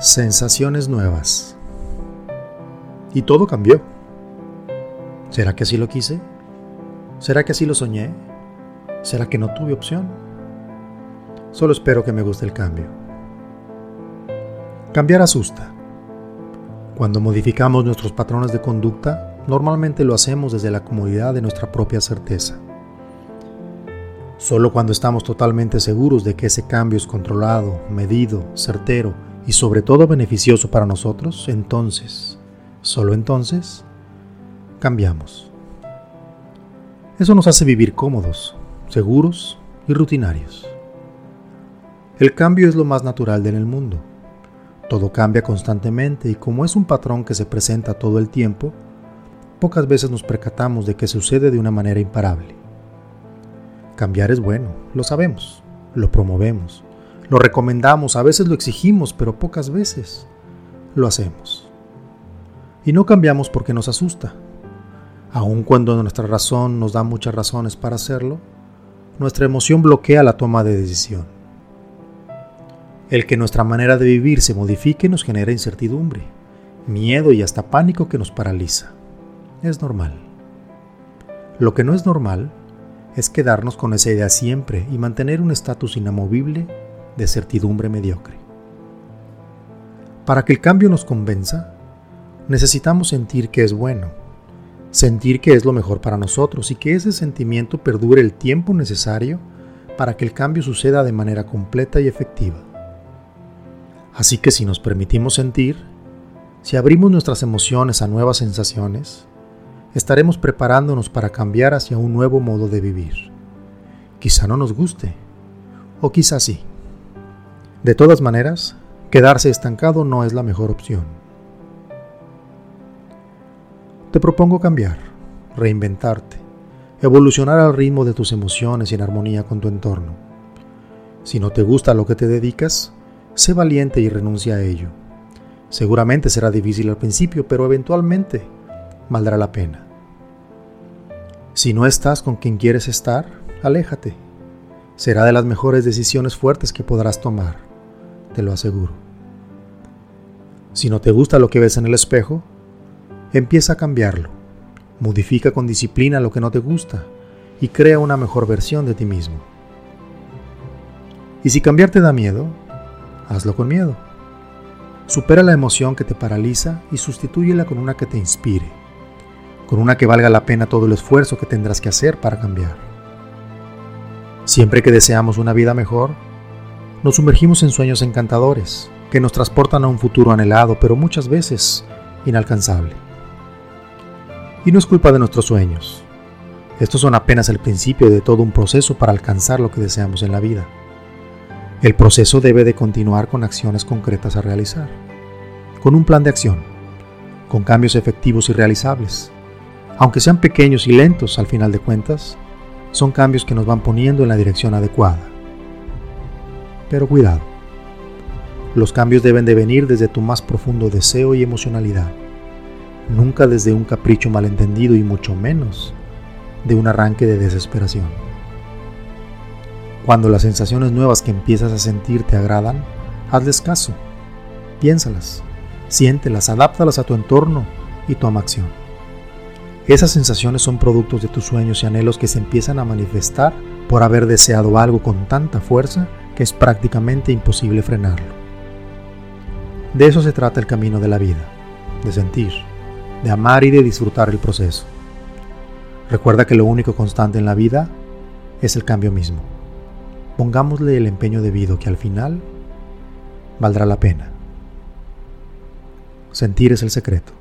Sensaciones nuevas. Y todo cambió. ¿Será que así lo quise? ¿Será que así lo soñé? ¿Será que no tuve opción? Solo espero que me guste el cambio. Cambiar asusta. Cuando modificamos nuestros patrones de conducta, normalmente lo hacemos desde la comodidad de nuestra propia certeza. Solo cuando estamos totalmente seguros de que ese cambio es controlado, medido, certero y sobre todo beneficioso para nosotros, entonces, solo entonces, cambiamos. Eso nos hace vivir cómodos, seguros y rutinarios. El cambio es lo más natural en el mundo. Todo cambia constantemente y como es un patrón que se presenta todo el tiempo, pocas veces nos percatamos de que sucede de una manera imparable. Cambiar es bueno, lo sabemos, lo promovemos, lo recomendamos, a veces lo exigimos, pero pocas veces lo hacemos. Y no cambiamos porque nos asusta. Aun cuando nuestra razón nos da muchas razones para hacerlo, nuestra emoción bloquea la toma de decisión. El que nuestra manera de vivir se modifique nos genera incertidumbre, miedo y hasta pánico que nos paraliza. Es normal. Lo que no es normal es quedarnos con esa idea siempre y mantener un estatus inamovible de certidumbre mediocre. Para que el cambio nos convenza, necesitamos sentir que es bueno, sentir que es lo mejor para nosotros y que ese sentimiento perdure el tiempo necesario para que el cambio suceda de manera completa y efectiva. Así que si nos permitimos sentir, si abrimos nuestras emociones a nuevas sensaciones, estaremos preparándonos para cambiar hacia un nuevo modo de vivir. Quizá no nos guste, o quizá sí. De todas maneras, quedarse estancado no es la mejor opción. Te propongo cambiar, reinventarte, evolucionar al ritmo de tus emociones y en armonía con tu entorno. Si no te gusta lo que te dedicas, sé valiente y renuncia a ello. Seguramente será difícil al principio, pero eventualmente valdrá la pena. Si no estás con quien quieres estar, aléjate. Será de las mejores decisiones fuertes que podrás tomar, te lo aseguro. Si no te gusta lo que ves en el espejo, empieza a cambiarlo. Modifica con disciplina lo que no te gusta y crea una mejor versión de ti mismo. Y si cambiar te da miedo, hazlo con miedo. Supera la emoción que te paraliza y sustitúyela con una que te inspire con una que valga la pena todo el esfuerzo que tendrás que hacer para cambiar. Siempre que deseamos una vida mejor, nos sumergimos en sueños encantadores que nos transportan a un futuro anhelado, pero muchas veces inalcanzable. Y no es culpa de nuestros sueños. Estos son apenas el principio de todo un proceso para alcanzar lo que deseamos en la vida. El proceso debe de continuar con acciones concretas a realizar, con un plan de acción, con cambios efectivos y realizables, aunque sean pequeños y lentos al final de cuentas, son cambios que nos van poniendo en la dirección adecuada. Pero cuidado, los cambios deben de venir desde tu más profundo deseo y emocionalidad, nunca desde un capricho malentendido y mucho menos de un arranque de desesperación. Cuando las sensaciones nuevas que empiezas a sentir te agradan, hazles caso, piénsalas, siéntelas, adáptalas a tu entorno y toma acción. Esas sensaciones son productos de tus sueños y anhelos que se empiezan a manifestar por haber deseado algo con tanta fuerza que es prácticamente imposible frenarlo. De eso se trata el camino de la vida, de sentir, de amar y de disfrutar el proceso. Recuerda que lo único constante en la vida es el cambio mismo. Pongámosle el empeño debido que al final valdrá la pena. Sentir es el secreto.